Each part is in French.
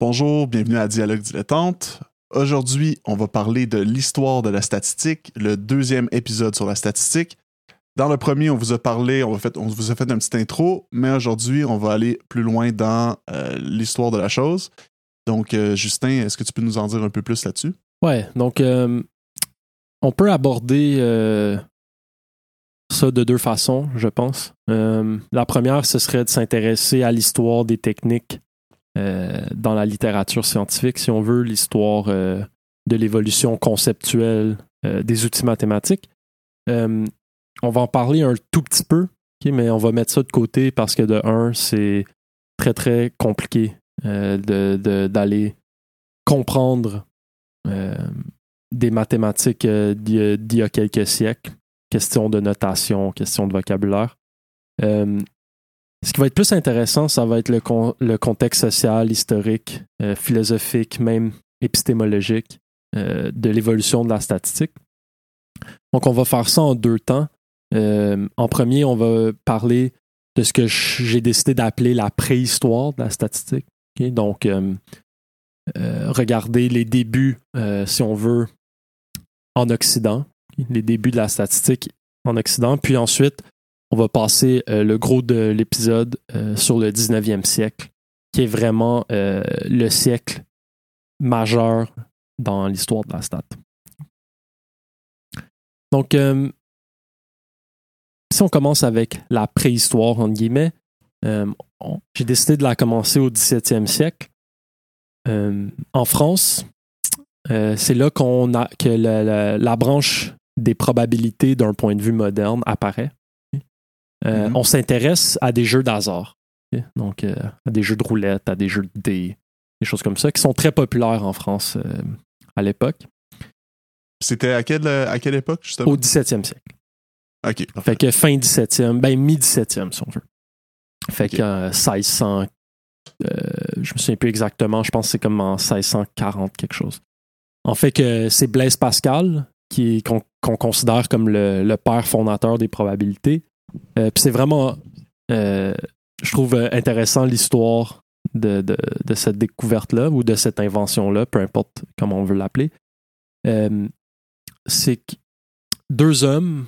Bonjour, bienvenue à Dialogue dilettante. Aujourd'hui, on va parler de l'histoire de la statistique, le deuxième épisode sur la statistique. Dans le premier, on vous a parlé, on, fait, vous a fait un petit intro, mais aujourd'hui, on va aller plus loin dans euh, l'histoire de la chose. Donc, euh, Justin, est-ce que tu peux nous en dire un peu plus là-dessus? Ouais, donc euh, on peut aborder ça de deux façons, je pense. la première, ce serait de s'intéresser à l'histoire des techniques dans la littérature scientifique, si on veut, l'histoire euh, de l'évolution conceptuelle euh, des outils mathématiques. on va en parler un tout petit peu, mais on va mettre ça de côté parce que de un, c'est très très compliqué d'aller comprendre des mathématiques d'il y a quelques siècles, question de notation, question de vocabulaire. Ce qui va être plus intéressant, ça va être le, contexte social, historique, euh, philosophique, même épistémologique euh, de l'évolution de la statistique. Donc, on va faire ça en deux temps. Euh, en premier, on va parler de ce que j'ai décidé d'appeler la préhistoire de la statistique. Donc, regarder les débuts, si on veut, en Occident, les débuts de la statistique en Occident, puis ensuite on va passer euh, le gros de l'épisode euh, sur le 19e siècle, qui est vraiment euh, le siècle majeur dans l'histoire de la stat. Donc, si on commence avec la préhistoire, entre guillemets, j'ai décidé de la commencer au 17e siècle. en France, c'est là qu'on a que la branche des probabilités d'un point de vue moderne apparaît. Euh, mhm. On s'intéresse à des jeux d'hasard. Donc, euh, à des jeux de roulette, à des jeux de dés, des choses comme ça, qui sont très populaires en France euh, à l'époque. C'était à quelle, à quelle époque, justement? Au 17e siècle. OK. Fait que fin 17e, ben mi-17e, si on veut. Fait que 1600, je me souviens plus exactement, je pense que c'est comme en 1640 quelque chose. En fait que c'est Blaise Pascal, qu'on considère comme le, père fondateur des probabilités, euh, c'est vraiment, euh, je trouve intéressant l'histoire de, cette découverte-là ou de cette invention-là, peu importe comment on veut l'appeler. Euh, c'est que deux hommes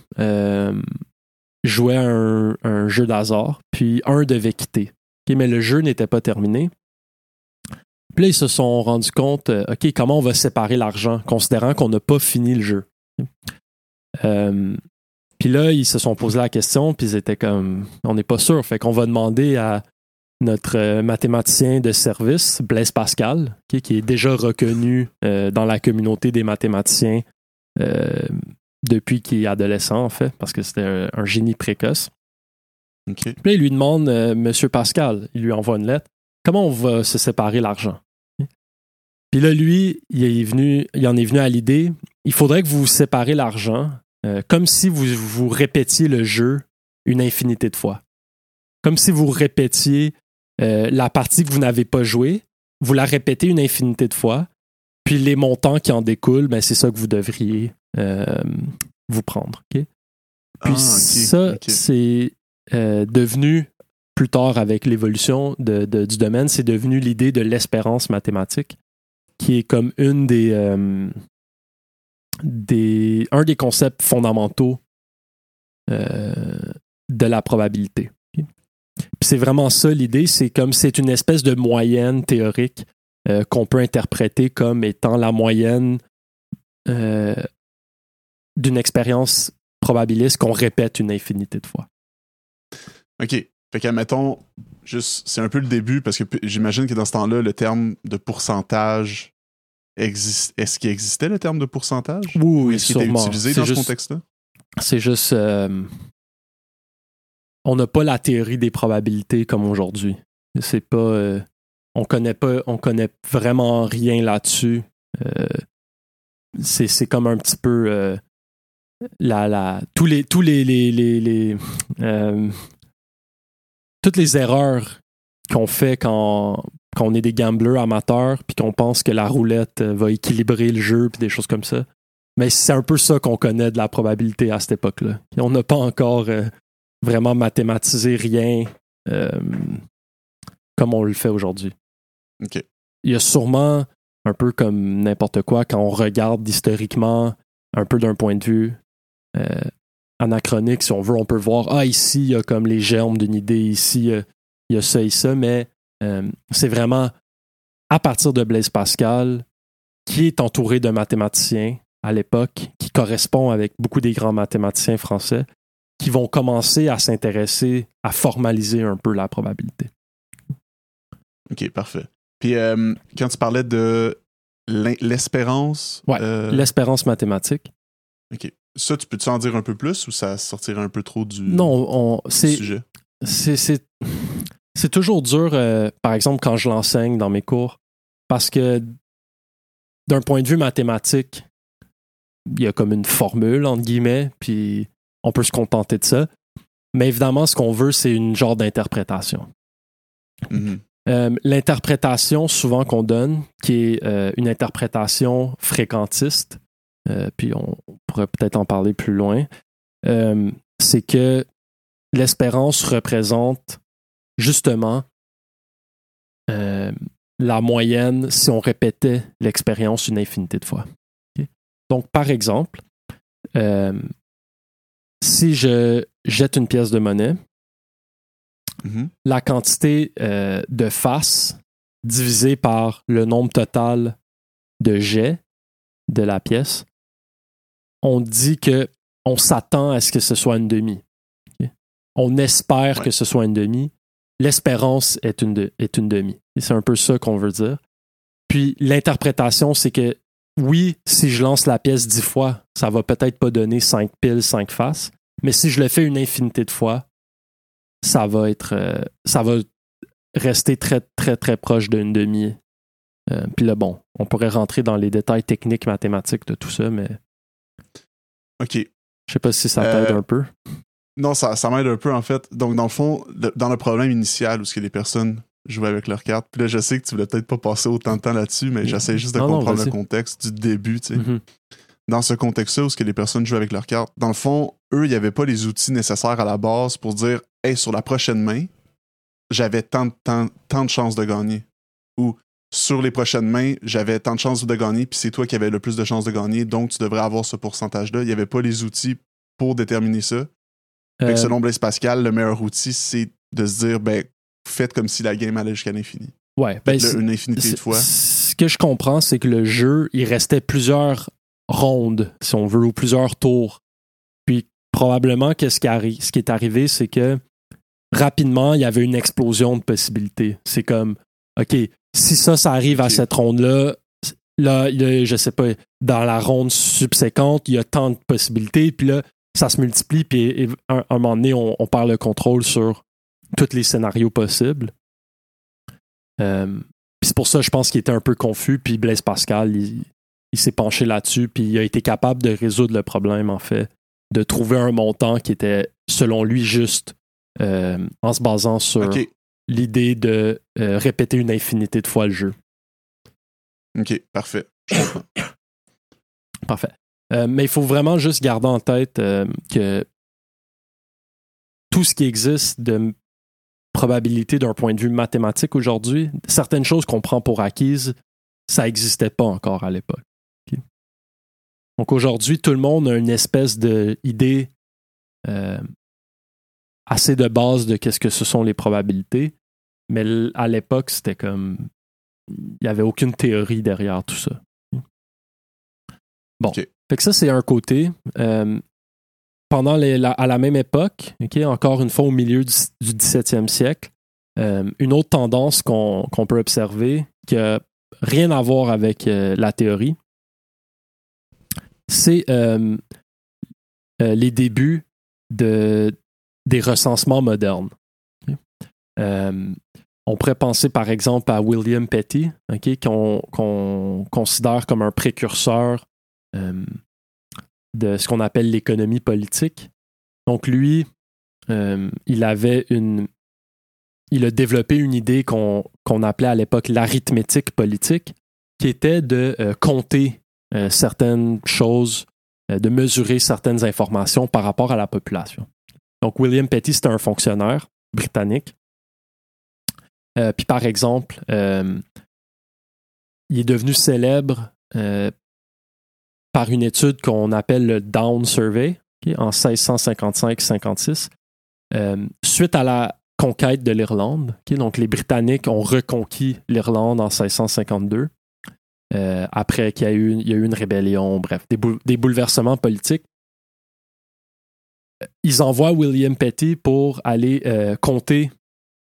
jouaient un, un, jeu d'hasard, puis un devait quitter. mais le jeu n'était pas terminé. Puis là, ils se sont rendus compte, OK, comment on va séparer l'argent, considérant qu'on n'a pas fini le jeu. Puis là, ils se sont posé la question, puis ils étaient comme, on n'est pas sûr. Fait qu'on va demander à notre euh, mathématicien de service, Blaise Pascal, qui est déjà reconnu euh, dans la communauté des mathématiciens euh, depuis qu'il est adolescent, en fait, parce que c'était un, génie précoce. Puis là, il lui demande, Monsieur Pascal, il lui envoie une lettre, comment on va se séparer l'argent? Puis là, lui, il, est venu, il en est venu à l'idée, il faudrait que vous séparez l'argent euh, comme si vous, vous répétiez le jeu une infinité de fois. Comme si vous répétiez euh, la partie que vous n'avez pas jouée, vous la répétez une infinité de fois, puis les montants qui en découlent, ben, c'est ça que vous devriez euh, vous prendre. Puis ah, ça, c'est devenu, plus tard avec l'évolution de, du domaine, c'est devenu l'idée de l'espérance mathématique, qui est comme une des, un des concepts fondamentaux euh, de la probabilité. C'est vraiment ça l'idée, c'est comme c'est une espèce de moyenne théorique euh, qu'on peut interpréter comme étant la moyenne euh, d'une expérience probabiliste qu'on répète une infinité de fois. OK. Fait qu'admettons, juste, c'est un peu le début parce que j'imagine que dans ce temps-là, le terme de pourcentage est-ce qu'il existait le terme de pourcentage? Oui, Est-ce qu'il était utilisé dans ce contexte-là? C'est juste. Euh, on n'a pas la théorie des probabilités comme aujourd'hui. C'est pas. Euh, on connaît pas. On connaît vraiment rien là-dessus. Euh, c'est comme un petit peu. la, la, tous les. Tous les, les, les toutes les erreurs qu'on fait quand qu'on est des gamblers amateurs, puis qu'on pense que la roulette euh, va équilibrer le jeu, puis des choses comme ça. Mais c'est un peu ça qu'on connaît de la probabilité à cette époque-là. On n'a pas encore euh, vraiment mathématisé rien euh, comme on le fait aujourd'hui. OK. il y a sûrement, un peu comme n'importe quoi, quand on regarde historiquement, un peu d'un point de vue euh, anachronique, si on veut, on peut voir, ah, ici, il y a comme les germes d'une idée, ici, il y a ça et ça, mais c'est vraiment à partir de Blaise Pascal, qui est entouré de mathématiciens à l'époque, qui correspond avec beaucoup des grands mathématiciens français, qui vont commencer à s'intéresser, à formaliser un peu la probabilité. OK, parfait. Puis euh, quand tu parlais de l'espérance. Ouais, euh, l'espérance mathématique. OK. Ça, tu peux-tu en dire un peu plus ou ça sortirait un peu trop du, non, on, sujet? C'est c'est toujours dur, euh, par exemple, quand je l'enseigne dans mes cours, parce que d'un point de vue mathématique, il y a comme une formule, entre guillemets, puis on peut se contenter de ça. Mais évidemment, ce qu'on veut, c'est une genre d'interprétation. Mm-hmm. Euh, l'interprétation souvent qu'on donne, qui est euh, une interprétation fréquentiste, puis on pourrait peut-être en parler plus loin, c'est que l'espérance représente justement euh, la moyenne si on répétait l'expérience une infinité de fois. Donc, par exemple, euh, si je jette une pièce de monnaie, mm-hmm. la quantité euh, de faces divisée par le nombre total de jets de la pièce, on dit que on s'attend à ce que ce soit une demi. On espère que ce soit une demi l'espérance est une, est une demi. c'est un peu ça qu'on veut dire. Puis l'interprétation, c'est que oui, si je lance la pièce dix fois, ça va peut-être pas donner cinq piles, cinq faces. Mais si je le fais une infinité de fois, ça va être. Euh, ça va rester très, très, très proche d'une demi. Euh, puis là, bon, on pourrait rentrer dans les détails techniques mathématiques de tout ça, mais. OK. Je sais pas si ça t'aide euh, un peu. Non, ça, ça m'aide un peu, en fait. Donc, dans le fond, dans le problème initial où ce que les personnes jouaient avec leurs cartes, puis là, je sais que tu voulais peut-être pas passer autant de temps là-dessus, mais j'essaie juste de comprendre le contexte du début, tu sais. Mm-hmm. Dans ce contexte-là où ce que les personnes jouent avec leurs cartes, dans le fond, eux, il n'y avait pas les outils nécessaires à la base pour dire, hey, sur la prochaine main, j'avais tant, tant, tant de chances de gagner. Ou sur les prochaines mains, j'avais tant de chances de gagner, puis c'est toi qui avais le plus de chances de gagner, donc tu devrais avoir ce pourcentage-là. Il n'y avait pas les outils pour déterminer ça. Fait que selon euh, Blaise Pascal, le meilleur outil, c'est de se dire, ben, faites comme si la game allait jusqu'à l'infini. Ouais, ben, une infinité de fois. Ce que je comprends, c'est que le jeu, il restait plusieurs rondes, si on veut, ou plusieurs tours. Puis probablement que ce qui, ce qui est arrivé, c'est que rapidement, il y avait une explosion de possibilités. C'est comme, OK, si ça, ça arrive à cette ronde-là, là, je sais pas, dans la ronde subséquente, il y a tant de possibilités. Puis là, ça se multiplie, puis à un, moment donné, on, perd le contrôle sur tous les scénarios possibles. Euh, c'est pour ça, je pense qu'il était un peu confus, puis Blaise Pascal, il, s'est penché là-dessus, puis il a été capable de résoudre le problème, en fait, de trouver un montant qui était, selon lui, juste euh, en se basant sur l'idée de euh, répéter une infinité de fois le jeu. OK, parfait. Parfait. Euh, mais il faut vraiment juste garder en tête euh, que tout ce qui existe de probabilité d'un point de vue mathématique aujourd'hui, certaines choses qu'on prend pour acquises, ça n'existait pas encore à l'époque. Donc aujourd'hui, tout le monde a une espèce d'idée euh, assez de base de qu'est-ce que ce sont les probabilités, mais à l'époque, c'était comme il n'y avait aucune théorie derrière tout ça. Bon. Fait que ça, c'est un côté. Euh, pendant à la même époque, encore une fois au milieu du, 17e siècle, euh, une autre tendance qu'on peut observer qui n'a rien à voir avec euh, la théorie, c'est les débuts de, des recensements modernes. on pourrait penser par exemple à William Petty, qu'on considère comme un précurseur euh, de ce qu'on appelle l'économie politique. Donc lui, euh, il avait une, il a développé une idée qu'on appelait à l'époque l'arithmétique politique, qui était de euh, compter certaines choses, de mesurer certaines informations par rapport à la population. Donc William Petty, c'était un fonctionnaire britannique. puis par exemple, il est devenu célèbre par une étude qu'on appelle le Down Survey en 1655-56, euh, suite à la conquête de l'Irlande. donc les Britanniques ont reconquis l'Irlande en 1652. Euh, après qu'il y, a eu, une rébellion, bref, des, bouleversements politiques. Ils envoient William Petty pour aller compter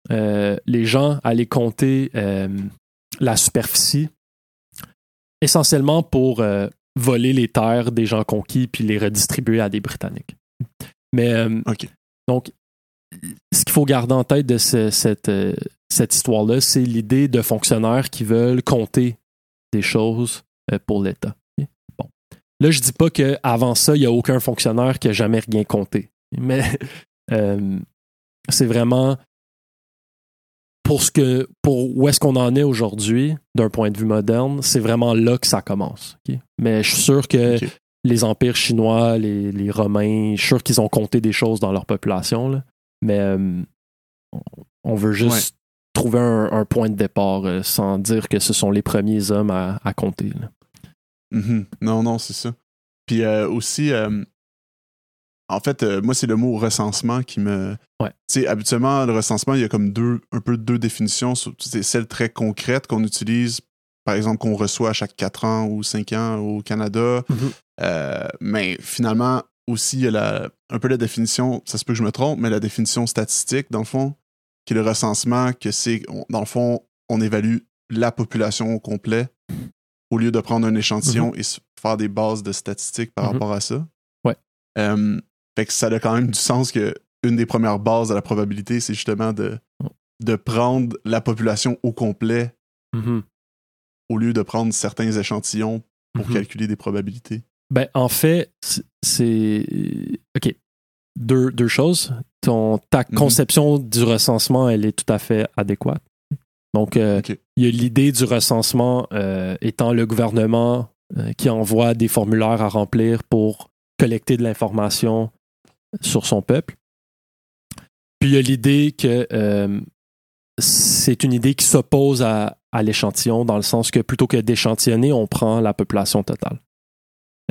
les gens, aller compter la superficie essentiellement pour euh, voler les terres des gens conquis puis les redistribuer à des Britanniques. Mais euh, donc, ce qu'il faut garder en tête de cette, euh, cette histoire-là, c'est l'idée de fonctionnaires qui veulent compter des choses pour l'État. Bon. Là, je dis pas qu'avant ça, il n'y a aucun fonctionnaire qui a jamais rien compté. Mais c'est vraiment pour ce que pour où est-ce qu'on en est aujourd'hui d'un point de vue moderne, c'est vraiment là que ça commence. Mais je suis sûr que les empires chinois, les, Romains, je suis sûr qu'ils ont compté des choses dans leur population. Mais euh, on veut juste trouver un, point de départ euh, sans dire que ce sont les premiers hommes à, compter. Mm-hmm. Non, non, c'est ça. Puis euh, aussi, en fait, euh, moi, c'est le mot recensement qui me. Ouais. Tu sais, habituellement, le recensement, il y a comme deux, un peu deux définitions. C'est celle très concrète qu'on utilise, par exemple, qu'on reçoit à chaque 4 ans ou 5 ans au Canada. Mm-hmm. Euh, mais finalement, aussi, il y a la, un peu la définition, ça se peut que je me trompe, mais la définition statistique, dans le fond, qui est le recensement, que c'est, dans le fond, on évalue la population au complet au lieu de prendre un échantillon mm-hmm. et faire des bases de statistiques par Mm-hmm. rapport à ça. Ouais. Euh, fait que ça a quand même du sens que une des premières bases de la probabilité, c'est justement de, de prendre la population au complet mm-hmm. au lieu de prendre certains échantillons pour Mm-hmm. calculer des probabilités. Ben, en fait, c'est. OK. Deux, deux choses. Ton, ta Mm-hmm. conception du recensement, elle est tout à fait adéquate. Donc, euh, il y a l'idée du recensement euh, étant le gouvernement euh, qui envoie des formulaires à remplir pour collecter de l'information sur son peuple. Puis il y a l'idée que euh, c'est une idée qui s'oppose à, à l'échantillon dans le sens que plutôt que d'échantillonner, on prend la population totale.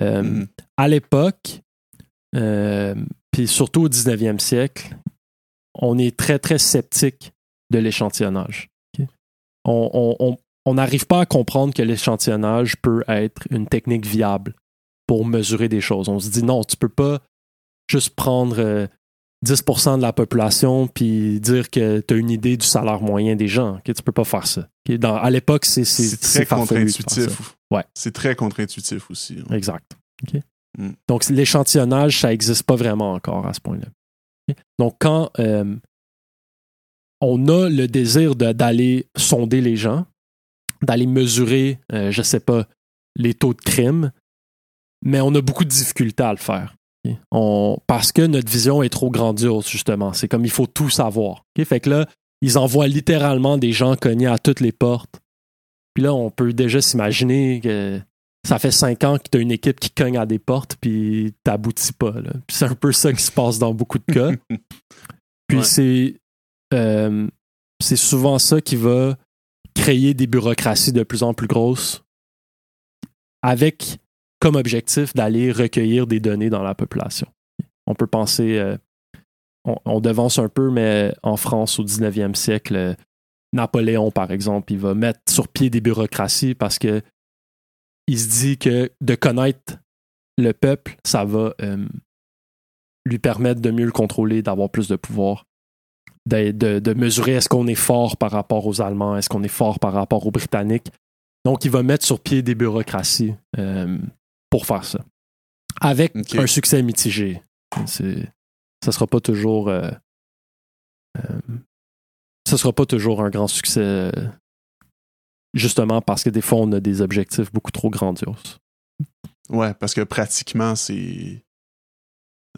Euh, Mhm. À l'époque, euh, puis surtout au 19e siècle, on est très, très sceptique de l'échantillonnage. On n'arrive pas à comprendre que l'échantillonnage peut être une technique viable pour mesurer des choses. On se dit non, tu peux pas juste prendre euh, 10% de la population puis dire que tu as une idée du salaire moyen des gens. ok? Tu peux pas faire ça. Dans- à l'époque, c'est très contre-intuitif. Ouais. C'est très contre-intuitif aussi. hein. Exact. Mm. Donc, l'échantillonnage, ça n'existe pas vraiment encore à ce point-là. Donc, quand euh, on a le désir d'aller sonder les gens, d'aller mesurer, euh, je sais pas, les taux de crime, mais on a beaucoup de difficultés à le faire. On, parce que notre vision est trop grandiose, justement. C'est comme il faut tout savoir. Fait que là, ils envoient littéralement des gens cognés à toutes les portes. Puis là, on peut déjà s'imaginer que ça fait cinq ans que tu as une équipe qui cogne à des portes, puis t'aboutis pas. là. Puis c'est un peu ça qui se passe dans beaucoup de cas. Puis Ouais. c'est euh, c'est souvent ça qui va créer des bureaucraties de plus en plus grosses avec objectif d'aller recueillir des données dans la population. On peut penser, euh, on, devance un peu, mais en France au 19e siècle, Napoléon, par exemple, il va mettre sur pied des bureaucraties parce que il se dit que de connaître le peuple, ça va euh, lui permettre de mieux le contrôler, d'avoir plus de pouvoir, de, de- de mesurer est-ce qu'on est fort par rapport aux Allemands, est-ce qu'on est fort par rapport aux Britanniques. Donc, il va mettre sur pied des bureaucraties euh, pour faire ça. Avec un succès mitigé. C'est, ça sera pas toujours. euh, euh, ça sera pas toujours un grand succès. euh, Justement parce que des fois, on a des objectifs beaucoup trop grandioses. Ouais, parce que pratiquement, c'est.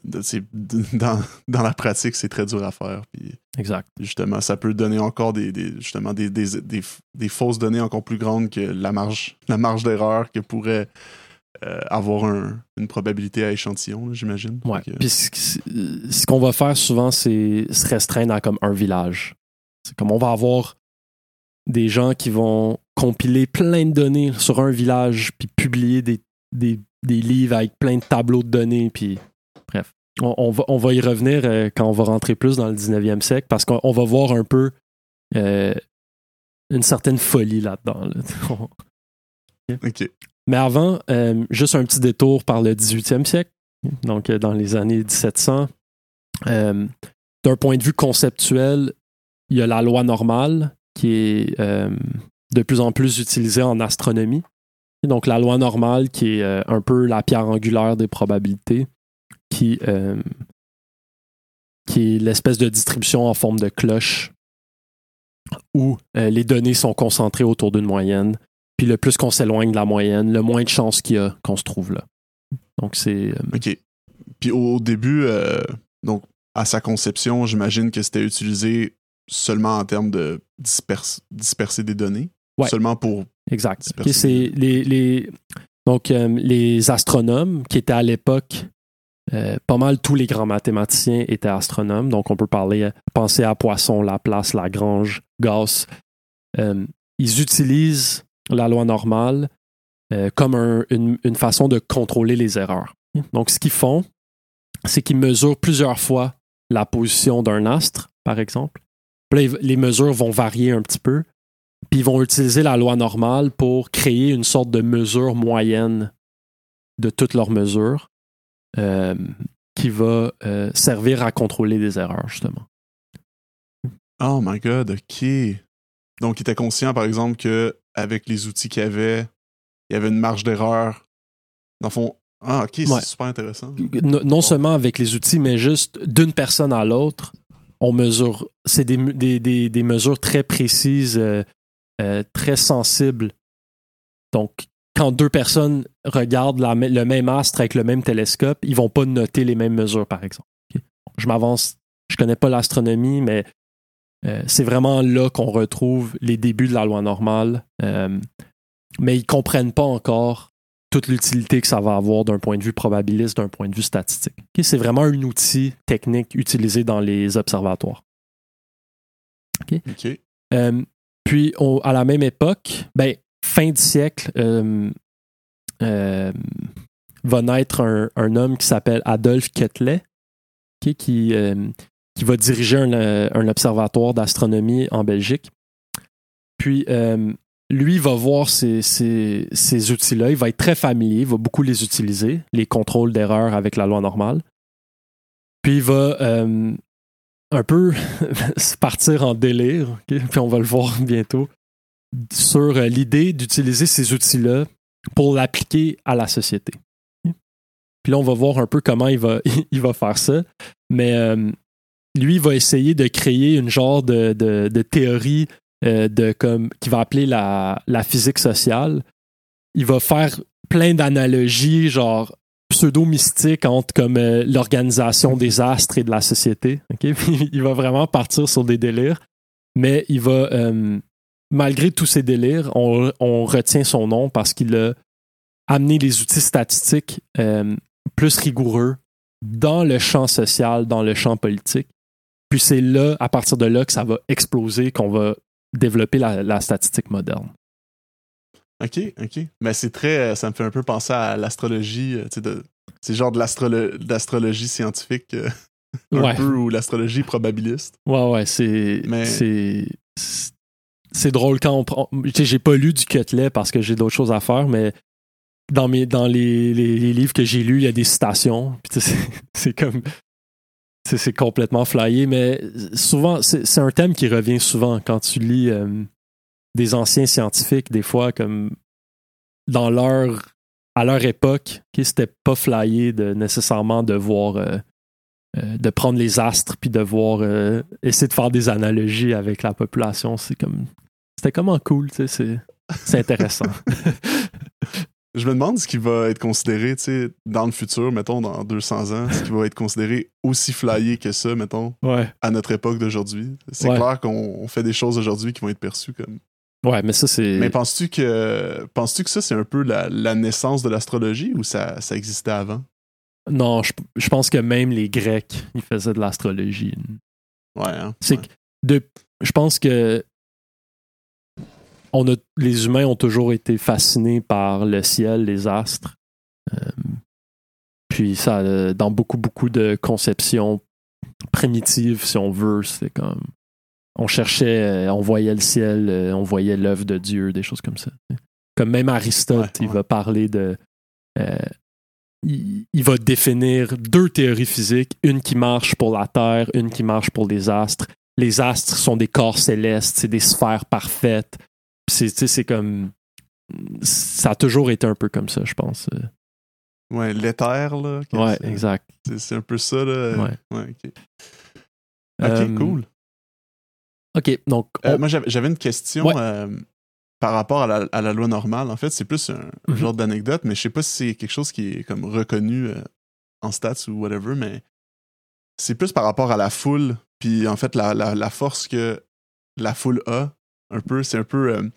Dans, dans la pratique, c'est très dur à faire. Puis Exact. justement, ça peut donner encore des, des- justement des, des- des fausses données encore plus grandes que la marge, la marge d'erreur que pourrait euh, avoir un- une probabilité à échantillon, j'imagine. Ouais. Fait que- Puis ce, qu'on va faire souvent, c'est se restreindre à comme un village. C'est comme on va avoir des gens qui vont compiler plein de données sur un village, puis publier des, des, des livres avec plein de tableaux de données, puis bref. On, on va, on va y revenir euh, quand on va rentrer plus dans le 19e siècle, parce qu'on on va voir un peu euh, une certaine folie là-dedans. là. OK. Mais avant, euh, juste un petit détour par le 18e siècle, donc euh, dans les années 1700. Euh, D'un point de vue conceptuel, il y a la loi normale qui est de plus en plus utilisée en astronomie. Donc la loi normale qui est un peu la pierre angulaire des probabilités, qui, qui est l'espèce de distribution en forme de cloche où les données sont concentrées autour d'une moyenne. Puis le plus qu'on s'éloigne de la moyenne, le moins de chances qu'il y a qu'on se trouve là. Donc c'est euh, OK. Puis au début, euh, donc à sa conception, j'imagine que c'était utilisé seulement en termes de disperse- disperser des données? Ouais. Seulement pour. Exact. Disperser. Ok, c'est les, les- donc, euh, les astronomes qui étaient à l'époque, pas mal tous les grands mathématiciens étaient astronomes. Donc, on peut parler, penser à Poisson, Laplace, Lagrange, Gauss. Ils utilisent la loi normale euh, comme un- une, une façon de contrôler les erreurs. Donc, ce qu'ils font, c'est qu'ils mesurent plusieurs fois la position d'un astre, par exemple. Puis là, les mesures vont varier un petit peu. Puis ils vont utiliser la loi normale pour créer une sorte de mesure moyenne de toutes leurs mesures euh, qui va euh, servir à contrôler des erreurs, justement. Oh my god, OK. Donc, il était conscient, par exemple, que avec les outils qu'il avait, il y avait une marge d'erreur. Dans le fond. Ah, OK, c'est Ouais. super intéressant. No- non seulement avec les outils, mais juste d'une personne à l'autre, on mesure. C'est des, des, des- des mesures très précises, euh, euh, très sensibles. Donc, quand deux personnes regardent la le même astre avec le même télescope, ils vont pas noter les mêmes mesures, par exemple. Je m'avance. Je connais pas l'astronomie, mais euh, c'est vraiment là qu'on retrouve les débuts de la loi normale. Euh, mais ils comprennent pas encore toute l'utilité que ça va avoir d'un point de vue probabiliste, d'un point de vue statistique. C'est vraiment un outil technique utilisé dans les observatoires. Euh, puis, à la même époque, ben, fin du siècle, va naître un, un homme qui s'appelle Adolphe ok, qui, qui va diriger un, euh, un observatoire d'astronomie en Belgique. Puis, euh, lui va voir ces, outils-là, il va être très familier, il va beaucoup les utiliser, les contrôles d'erreur avec la loi normale. Puis il va euh, un peu partir en délire, puis on va le voir bientôt, sur l'idée d'utiliser ces outils-là pour l'appliquer à la société. Puis là, on va voir un peu comment il va, faire ça. Mais lui, va essayer de créer une genre de, de- théorie euh, de comme qu'il va appeler la, la physique sociale. Il va faire plein d'analogies, genre pseudo-mystiques entre comme euh, l'organisation des astres et de la société. il va vraiment partir sur des délires, mais il va, euh, malgré tous ces délires, on, on retient son nom parce qu'il a amené les outils statistiques plus rigoureux dans le champ social, dans le champ politique. Puis c'est là, à partir de là, que ça va exploser, qu'on va développer la, la statistique moderne. OK, OK. Mais c'est très. euh, Ça me fait un peu penser à l'astrologie. euh, C'est genre de l'astrolo- d'astrologie scientifique, euh, un Ouais. peu, ou l'astrologie probabiliste. Ouais, ouais, c'est. Mais- C'est. drôle quand on prend. J'ai pas lu du Cutlet parce que j'ai d'autres choses à faire, mais dans, mes, dans les, les- les livres que j'ai lus, il y a des citations. Puis tu sais, c'est c'est comme. C'est- complètement flyé, mais souvent, c'est un thème qui revient souvent quand tu lis euh, des anciens scientifiques, des fois, comme dans leur. à leur époque, qui c'était pas flyé de nécessairement de voir. euh, euh, de prendre les astres puis de voir essayer de faire des analogies avec la population c'est comme c'était comment cool tu sais c'est intéressant Je me demande ce qui va être considéré, tu sais, dans le futur, mettons, dans 200 ans, ce qui va être considéré aussi flyé que ça, mettons, ouais à notre époque d'aujourd'hui. C'est Ouais. clair qu'on on fait des choses aujourd'hui qui vont être perçues comme. ouais mais ça c'est Mais penses-tu que penses-tu que ça, c'est un peu la, la naissance de l'astrologie ou ça, ça existait avant? non je, je pense que même les Grecs ils faisaient de l'astrologie Ouais, hein? c'est Ouais. que de je pense que on a, les humains ont toujours été fascinés par le ciel, les astres. Euh, puis ça, euh, dans beaucoup, beaucoup de conceptions primitives, si on veut, c'est comme. On cherchait, euh, on voyait le ciel, on voyait l'œuvre de Dieu, des choses comme ça. Comme même Aristote, Ouais, il ouais. va parler de. euh, il, il va définir deux théories physiques, une qui marche pour la Terre, une qui marche pour les astres. Les astres sont des corps célestes, c'est des sphères parfaites. C'est, comme. Ça a toujours été un peu comme ça, je pense. Ouais, l'éther, là. Ouais, c'est- exact. C'est c'est un peu ça, là. Ouais. Ouais, ok. Ok, Euh, cool. OK, donc. Euh, moi, j'avais une question Ouais. euh, par rapport à la, à la loi normale. En fait, c'est plus un, Mhm. genre d'anecdote, mais je sais pas si c'est quelque chose qui est comme reconnu euh, en stats ou whatever, mais c'est plus par rapport à la foule, puis en fait, la, la, la force que la foule a, un peu, c'est un peu... euh,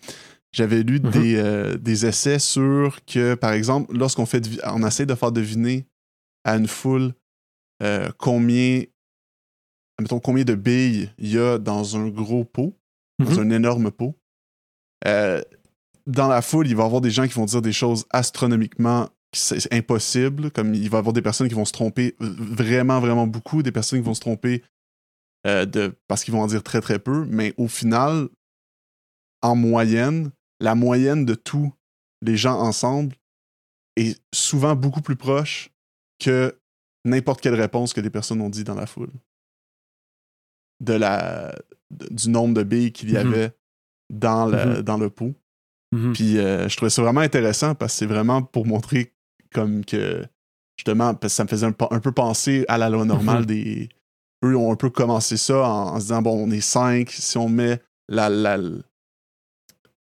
j'avais lu Mhm. des, euh, des essais sur que, par exemple, lorsqu'on fait on essaie de faire deviner à une foule euh, combien, mettons, combien de billes il y a dans un gros pot, dans Mhm. un énorme pot. Dans la foule, il va y avoir des gens qui vont dire des choses astronomiquement c'est impossible, comme il va y avoir des personnes qui vont se tromper vraiment, vraiment beaucoup, des personnes qui vont se tromper euh, de, parce qu'ils vont en dire très, très peu, mais au final, en moyenne, la moyenne de tous les gens ensemble est souvent beaucoup plus proche que n'importe quelle réponse que des personnes ont dit dans la foule. De la, de- du nombre de billes qu'il y Mhm. avait dans, le, Mhm. dans le pot. Mhm. Puis euh, je trouvais ça vraiment intéressant parce que c'est vraiment pour montrer comme que justement, parce que ça me faisait un, peu penser à la loi normale des. Eux ont un peu commencé ça en, en se disant bon, on est cinq, si on met la, la,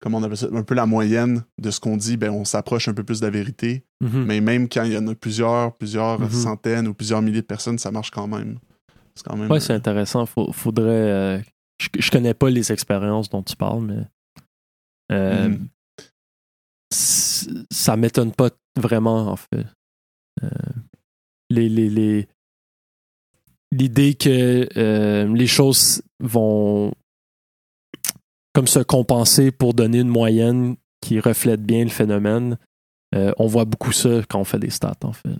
comment on appelle ça, un peu la moyenne de ce qu'on dit, ben on s'approche un peu plus de la vérité. Mhm. Mais même quand il y en a plusieurs, plusieurs Mhm. centaines ou plusieurs milliers de personnes, ça marche quand même. C'est quand même. Ouais, c'est intéressant. Faut- faudrait. euh, je, je connais pas les expériences dont tu parles, mais. euh, c- Ça m'étonne pas vraiment, en fait. Euh, les, les, les- L'idée que euh, les choses vont comme se compenser pour donner une moyenne qui reflète bien le phénomène. euh, on voit beaucoup ça quand on fait des stats, en fait.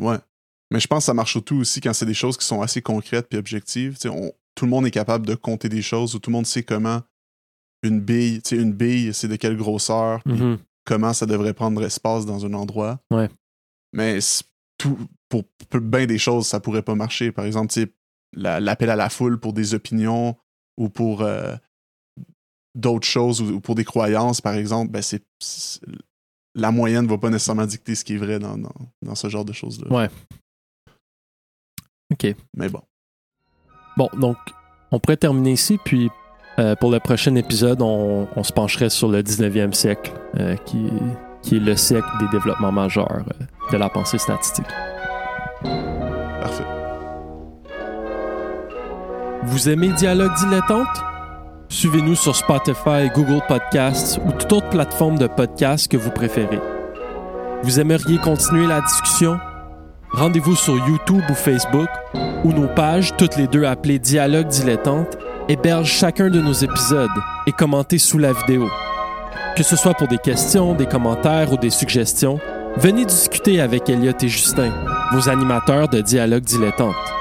Ouais. Mais je pense que ça marche surtout aussi quand c'est des choses qui sont assez concrètes puis objectives. On- tout le monde est capable de compter des choses ou tout le monde sait comment une bille, tu sais, une bille, c'est de quelle grosseur, Mhm. comment ça devrait prendre espace dans un endroit. Ouais. Mais tout, pour bien des choses, ça pourrait pas marcher. Par exemple, la- l'appel à la foule pour des opinions ou pour euh, d'autres choses ou, ou pour des croyances, par exemple, ben c'est la moyenne va pas nécessairement dicter ce qui est vrai dans, dans, dans ce genre de choses-là. Ouais. OK. Mais bon. Bon, donc, on pourrait terminer ici, puis euh, pour le prochain épisode, on, on se pencherait sur le 19e siècle, euh, qui, qui est le siècle des développements majeurs euh, de la pensée statistique. Parfait. Vous aimez Dialogue dilettante? Suivez-nous sur Spotify, Google Podcasts ou toute autre plateforme de podcast que vous préférez. Vous aimeriez continuer la discussion? Rendez-vous sur YouTube ou Facebook, où nos pages, toutes les deux appelées Dialogue dilettante, hébergent chacun de nos épisodes et commentez sous la vidéo. Que ce soit pour des questions, des commentaires ou des suggestions, venez discuter avec Elliot et Justin, vos animateurs de Dialogue dilettante.